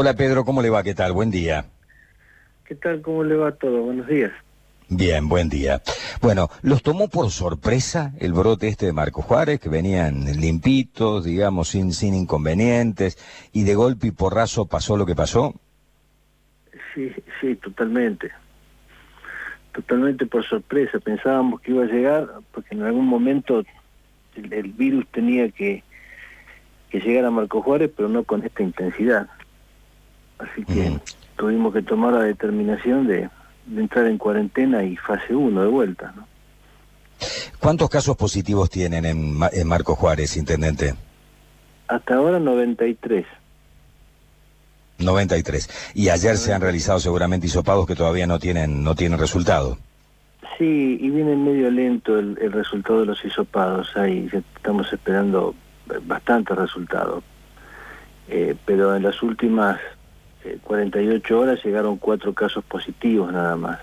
Hola Pedro, ¿cómo le va? ¿Qué tal? Buen día. ¿Qué tal? ¿Cómo le va todo? Buenos días. Bien, buen día. Bueno, ¿los tomó por sorpresa el brote este de Marco Juárez, que venían limpitos, digamos, sin, sin inconvenientes, y de golpe y porrazo pasó lo que pasó? Sí, sí, totalmente. Totalmente por sorpresa. Pensábamos que iba a llegar, porque en algún momento el, virus tenía que, que llegar a Marco Juárez, pero no con esta intensidad. Así que tuvimos que tomar la determinación de, entrar en cuarentena y fase 1 de vuelta. ¿no? ¿Cuántos casos positivos tienen en, en Marco Juárez, intendente? Hasta ahora 93. 93. Y ayer se han realizado seguramente hisopados que todavía no tienen no tienen resultado. Sí, y viene medio lento el, resultado de los hisopados. Ahí estamos esperando bastantes resultados. Eh, pero en las últimas 48 eh, horas llegaron cuatro casos positivos nada más.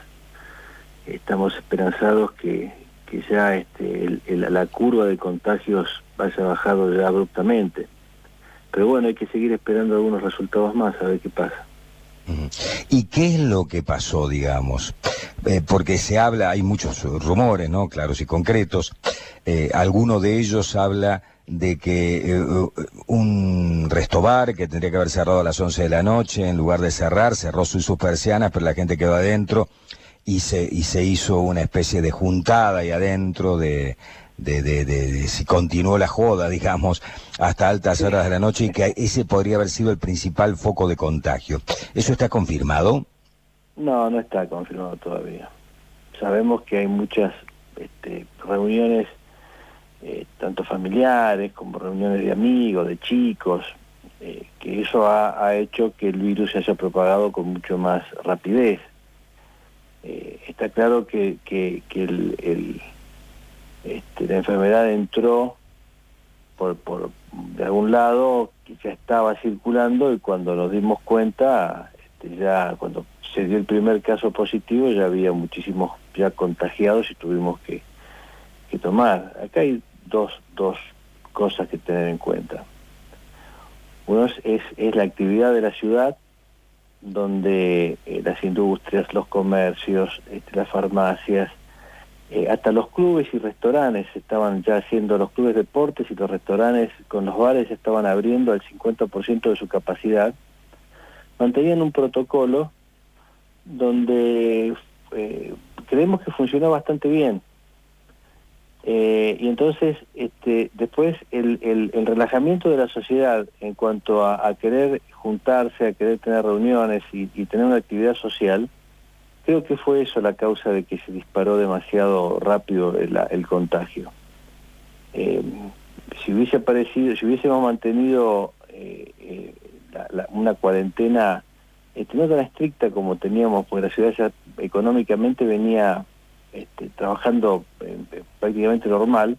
Estamos esperanzados que, que ya este, la curva de contagios vaya bajado ya abruptamente. Pero bueno, hay que seguir esperando algunos resultados más a ver qué pasa. ¿Y qué es lo que pasó, digamos? Eh, porque se habla, hay muchos rumores, ¿no? Claros y concretos. Eh, alguno de ellos habla de que eh, un restobar que tendría que haber cerrado a las 11 de la noche, en lugar de cerrar, cerró sus, persianas, pero la gente quedó adentro y se, y se hizo una especie de juntada ahí adentro de, de, de, de, si continuó la joda, digamos, hasta altas horas de la noche y que ese podría haber sido el principal foco de contagio. ¿Eso está confirmado? No, no está confirmado todavía. Sabemos que hay muchas este, reuniones eh, tanto familiares como reuniones de amigos, de chicos, eh, que eso ha, hecho que el virus se haya propagado con mucho más rapidez. Eh, está claro que, este, la enfermedad entró por, por de algún lado que ya estaba circulando y cuando nos dimos cuenta, este, ya cuando se dio el primer caso positivo ya había muchísimos ya contagiados y tuvimos que, tomar. Acá hay dos, dos cosas que tener en cuenta. Uno es, es, la actividad de la ciudad, donde eh, las industrias, los comercios, este, las farmacias, eh, hasta los clubes y restaurantes estaban ya haciendo, los clubes de deportes y los restaurantes con los bares estaban abriendo al 50% de su capacidad, mantenían un protocolo donde eh, creemos que funcionó bastante bien. Eh, y entonces, este, después, el, el, relajamiento de la sociedad en cuanto a, querer juntarse, a querer tener reuniones y, tener una actividad social, creo que fue eso la causa de que se disparó demasiado rápido el, contagio. Eh, si hubiese aparecido, si hubiésemos mantenido eh, una cuarentena este, no tan estricta como teníamos, porque la ciudad ya económicamente venía este, trabajando eh, eh, prácticamente normal.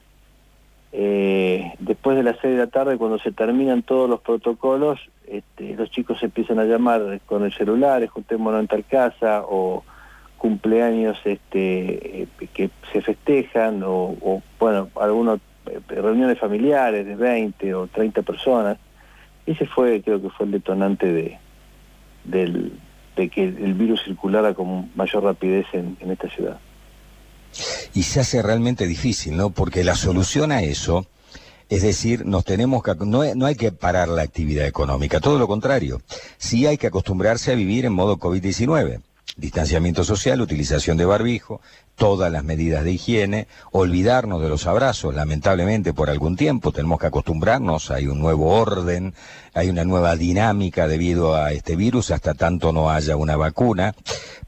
Eh, después de las 6 de la tarde, cuando se terminan todos los protocolos, este, los chicos empiezan a llamar con el celular, juntémonos en tal casa, o cumpleaños este, que se festejan, o, bueno, algunas reuniones familiares de 20 o 30 personas. Ese fue, creo que fue el detonante de que el virus circulara con mayor rapidez en esta ciudad y se hace realmente difícil, ¿no? Porque la solución a eso, es decir, nos tenemos que, no, no hay que parar la actividad económica, todo lo contrario. Sí hay que acostumbrarse a vivir en modo COVID-19 distanciamiento social, utilización de barbijo, todas las medidas de higiene, olvidarnos de los abrazos, lamentablemente por algún tiempo tenemos que acostumbrarnos, hay un nuevo orden, hay una nueva dinámica debido a este virus, hasta tanto no haya una vacuna,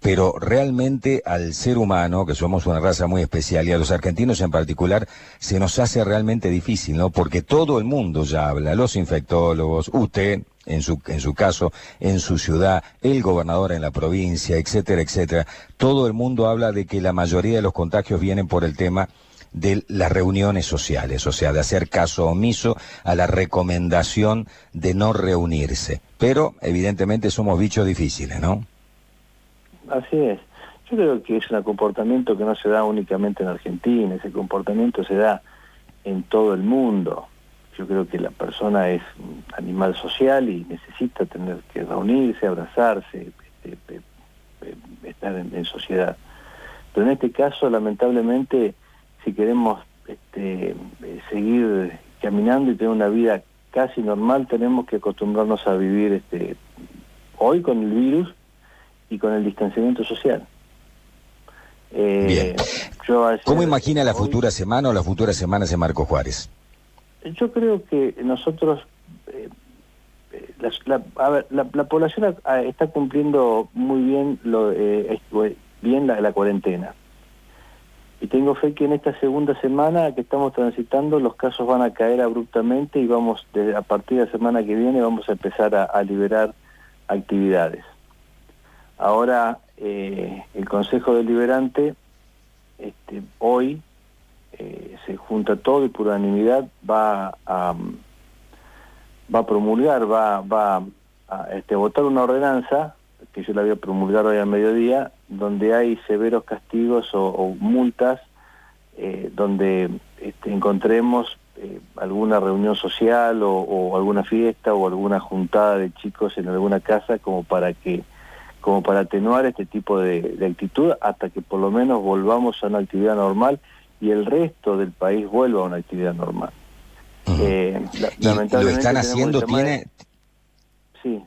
pero realmente al ser humano, que somos una raza muy especial, y a los argentinos en particular, se nos hace realmente difícil, ¿no? Porque todo el mundo ya habla, los infectólogos, usted, en su, en su caso, en su ciudad, el gobernador en la provincia, etcétera, etcétera. Todo el mundo habla de que la mayoría de los contagios vienen por el tema de las reuniones sociales, o sea, de hacer caso omiso a la recomendación de no reunirse. Pero evidentemente somos bichos difíciles, ¿no? Así es. Yo creo que es un comportamiento que no se da únicamente en Argentina, ese comportamiento se da en todo el mundo. yo creo que la persona es animal social y necesita tener que reunirse, abrazarse, este, estar en, sociedad. Pero en este caso, lamentablemente, si queremos este, seguir caminando y tener una vida casi normal, tenemos que acostumbrarnos a vivir este, hoy con el virus y con el distanciamiento social. Eh, ¿Cómo imagina la futura semana o las futuras semanas de Marco Juárez? Yo creo que nosotros, eh, eh, la, población está cumpliendo muy bien lo eh, bien la, cuarentena. Y tengo fe que en esta segunda semana que estamos transitando los casos van a caer abruptamente y vamos, a partir de la semana que viene vamos a empezar a, liberar actividades. Ahora el Consejo Deliberante este, hoy se junta todo y por unanimidad va a, va a promulgar, va, va a este, votar una ordenanza, que yo la voy a promulgar hoy al mediodía, donde hay severos castigos o, multas, eh, donde este, encontremos eh, alguna reunión social o, alguna fiesta o alguna juntada de chicos en alguna casa como para que como para atenuar este tipo de, de actitud hasta que por lo menos volvamos a una actividad normal y el resto del país vuelva a una actividad normal. Eh, lo están haciendo, tiene... Sí.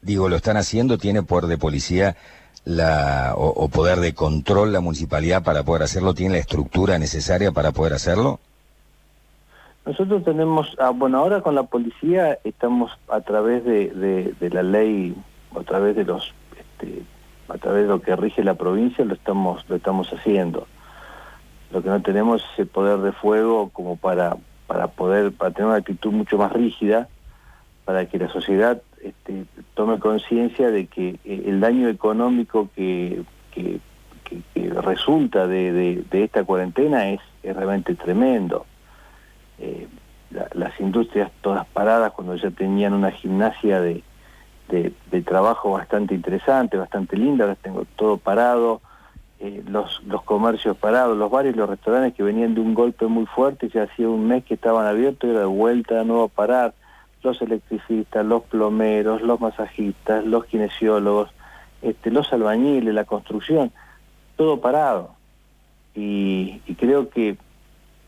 Digo, lo están haciendo, tiene poder de policía la, o, poder de control la municipalidad para poder hacerlo, tiene la estructura necesaria para poder hacerlo. Nosotros tenemos, ah, bueno, ahora con la policía estamos a través de, de, la ley, a través de los, este, a través de lo que rige la provincia, lo estamos, lo estamos haciendo. Lo que no tenemos es el poder de fuego como para, para poder, para tener una actitud mucho más rígida, para que la sociedad este, tome conciencia de que eh, el daño económico que, resulta de, de, esta cuarentena es, realmente tremendo. Eh, las industrias todas paradas cuando ya tenían una gimnasia de, de, trabajo bastante interesante, bastante linda, ahora tengo todo parado, eh, los, los comercios parados, los bares y los restaurantes que venían de un golpe muy fuerte, ya hacía un mes que estaban abiertos y era de vuelta de nuevo a parar, los electricistas, los plomeros, los masajistas, los kinesiólogos, este, los albañiles, la construcción, todo parado. Y, creo que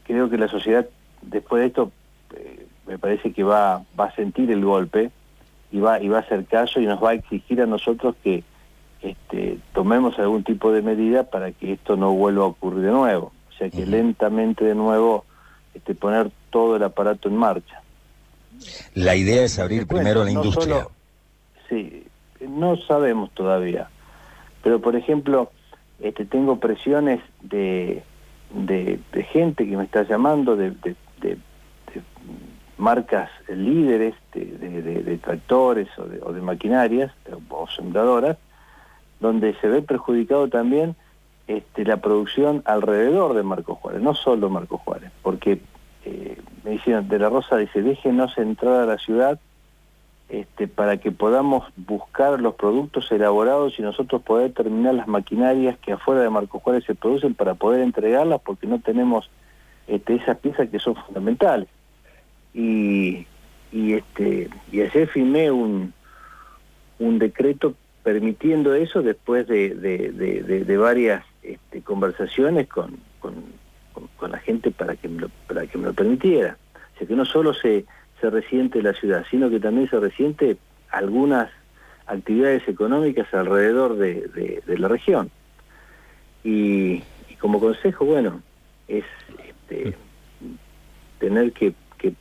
creo que la sociedad después de esto eh, me parece que va, va a sentir el golpe y va, y va a hacer caso y nos va a exigir a nosotros que este, tomemos algún tipo de medida para que esto no vuelva a ocurrir de nuevo. O sea que lentamente de nuevo este, poner todo el aparato en marcha. La idea es abrir primero la industria. sí, no sabemos todavía. Pero por ejemplo, este, tengo presiones de, de, gente que me está llamando, de, de, marcas líderes de, tractores o de, maquinarias o sembradoras, donde se ve perjudicado también este, la producción alrededor de Marco Juárez, no solo Marco Juárez, porque eh, me decían, de la Rosa dice, déjenos entrar a la ciudad este, para que podamos buscar los productos elaborados y nosotros poder terminar las maquinarias que afuera de Marco Juárez se producen para poder entregarlas porque no tenemos este, esas piezas que son fundamentales. Y, y, este, y ayer firmé un, un decreto permitiendo eso después de, de, varias este, conversaciones con, con, la gente para que, me lo, para que me lo permitiera. O sea, que no solo se, se resiente la ciudad, sino que también se resiente algunas actividades económicas alrededor de, la región. Y, como consejo, bueno, es este, tener que, que,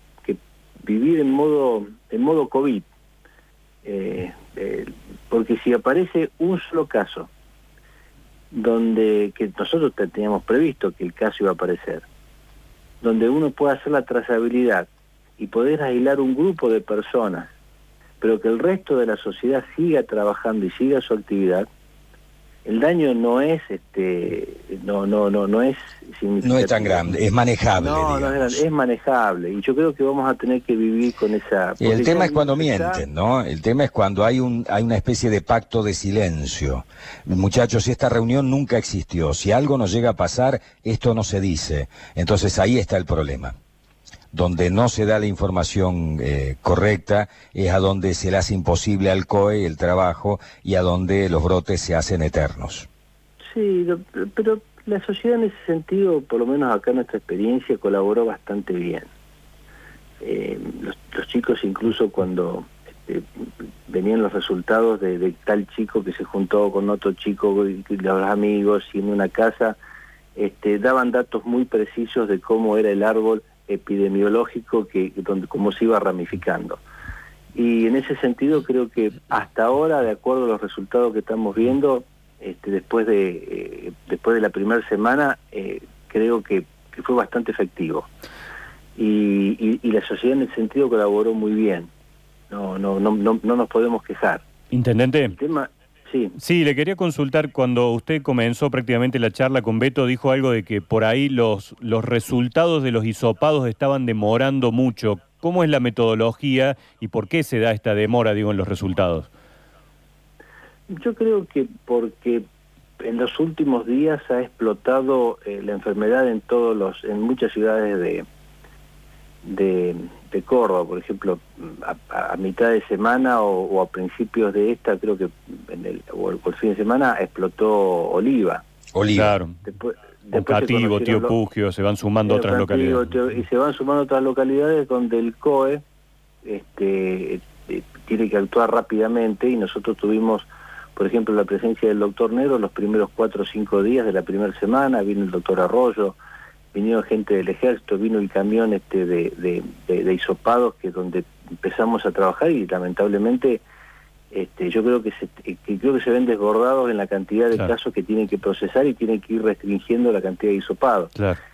vivir en modo, en modo COVID. Eh, eh, porque si aparece un solo caso, donde que nosotros teníamos previsto que el caso iba a aparecer, donde uno pueda hacer la trazabilidad y poder aislar un grupo de personas, pero que el resto de la sociedad siga trabajando y siga su actividad, el daño no es este no no no no es no es tan grande es manejable no, no es, es, manejable y yo creo que vamos a tener que vivir con esa y el tema es cuando mienten no el tema es cuando hay un hay una especie de pacto de silencio. Muchachos esta reunión nunca existió. Si algo nos llega a pasar esto no se dice. Entonces ahí está el problema donde no se da la información eh, correcta, es a donde se le hace imposible al COE el trabajo y a donde los brotes se hacen eternos. Sí, pero la sociedad en ese sentido, por lo menos acá nuestra experiencia, colaboró bastante bien. Eh, los, chicos incluso cuando este, venían los resultados de, tal chico que se juntó con otro chico, los amigos y en una casa, este, daban datos muy precisos de cómo era el árbol epidemiológico, que donde cómo se iba ramificando. Y en ese sentido creo que hasta ahora, de acuerdo a los resultados que estamos viendo, este, después de eh, después de la primera semana, eh, creo que, fue bastante efectivo. Y, la sociedad en ese sentido colaboró muy bien. No, no, no, no, no nos podemos quejar. Intendente. Sí. sí, le quería consultar cuando usted comenzó prácticamente la charla con Beto, dijo algo de que por ahí los, los resultados de los hisopados estaban demorando mucho. ¿Cómo es la metodología y por qué se da esta demora, digo, en los resultados? Yo creo que porque en los últimos días ha explotado eh, la enfermedad en todos los, en muchas ciudades de, de, Córdoba, por ejemplo, a, mitad de semana o, a principios de esta, creo que en el, o el, fin de semana explotó Oliva. Oliva. Claro. Después, Tío Pugio, se van sumando otras localidades. y se van sumando otras localidades donde el COE este, eh, tiene que actuar rápidamente y nosotros tuvimos por ejemplo, la presencia del doctor Negro los primeros cuatro o cinco días de la primera semana, vino el doctor Arroyo, vinieron gente del ejército, vino el camión este de, de, de, hisopados, que es donde empezamos a trabajar y lamentablemente este, yo creo que se, creo que se ven desbordados en la cantidad de casos que tienen que procesar y tienen que ir restringiendo la cantidad de hisopados.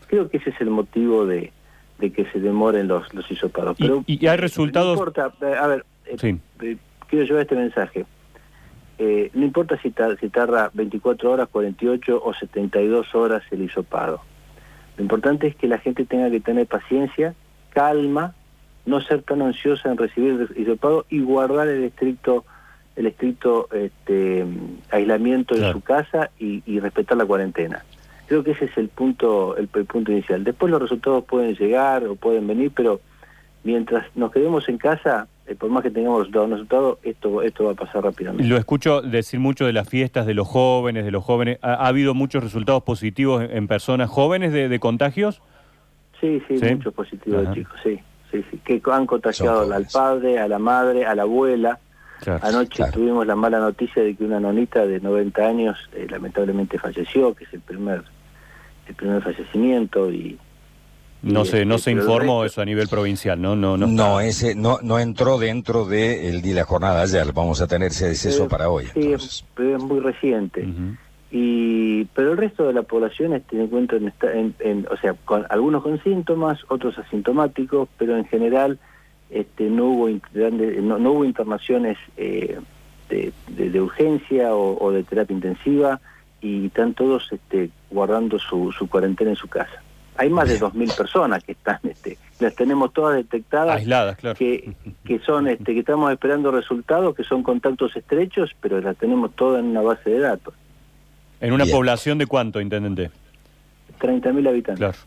Creo que ese es el motivo de, que se demoren los, los hisopados. Pero, ¿Y, hay resultados? Eh, a ver, eh, eh, quiero llevar este mensaje. Eh, no importa si, si tarda 24 horas, 48 o 72 horas el hisopado. Lo importante es que la gente tenga que tener paciencia, calma, no ser tan ansiosa en recibir el hisopado y guardar el estricto el estricto este, aislamiento en su casa y, respetar la cuarentena. Creo que ese es el punto el punto inicial. Después los resultados pueden llegar o pueden venir, pero mientras nos quedemos en casa, eh, por más que tengamos resultados, esto, esto va a pasar rápidamente. Lo escucho decir mucho de las fiestas de los jóvenes, de los jóvenes. ¿Ha, habido muchos resultados positivos en personas jóvenes de, contagios? Sí, sí, muchos positivos de chicos, sí, sí, sí, que han contagiado al padre, a la madre, a la abuela. Anoche tuvimos la mala noticia de que una nonita de 90 años eh, lamentablemente falleció, que es el primer el primer fallecimiento y no se, no se informó eso a nivel provincial, ¿no? No, no, no ese no, no entró dentro del día de la jornada ayer. Vamos a tener ese deceso para hoy. Sí, es, muy reciente. y Pero el resto de la población este, encuentra en, en, o sea, con, algunos con síntomas, otros asintomáticos, pero en general este, no, hubo, no, no hubo internaciones eh, de, de, urgencia o, de terapia intensiva y están todos este, guardando su, su cuarentena en su casa. Hay más de 2.000 personas que están, este, las tenemos todas detectadas. Aisladas, claro. Que, que son, este, que estamos esperando resultados, que son contactos estrechos, pero las tenemos todas en una base de datos. ¿En una población de cuánto, intendente? 30.000 habitantes. Claro.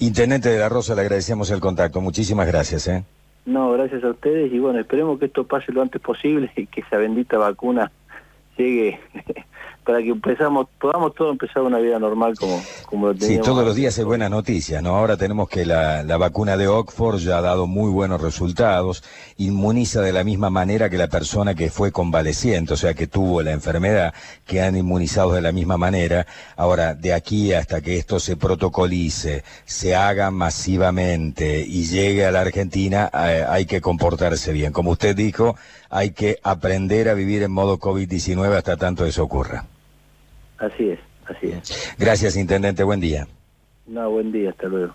Intendente de la Rosa, le agradecemos el contacto. Muchísimas gracias. ¿eh? No, gracias a ustedes y bueno, esperemos que esto pase lo antes posible y que esa bendita vacuna llegue para que empezamos, podamos todos empezar una vida normal como, como lo teníamos. Sí, todos los días es buena noticia, ¿no? Ahora tenemos que la, la, vacuna de Oxford ya ha dado muy buenos resultados, inmuniza de la misma manera que la persona que fue convaleciente, o sea, que tuvo la enfermedad, que han inmunizado de la misma manera. Ahora, de aquí hasta que esto se protocolice, se haga masivamente y llegue a la Argentina, eh, hay que comportarse bien. Como usted dijo, hay que aprender a vivir en modo COVID-19 hasta tanto eso ocurra. Así es, así es. Gracias, Intendente. Buen día. No, buen día. Hasta luego.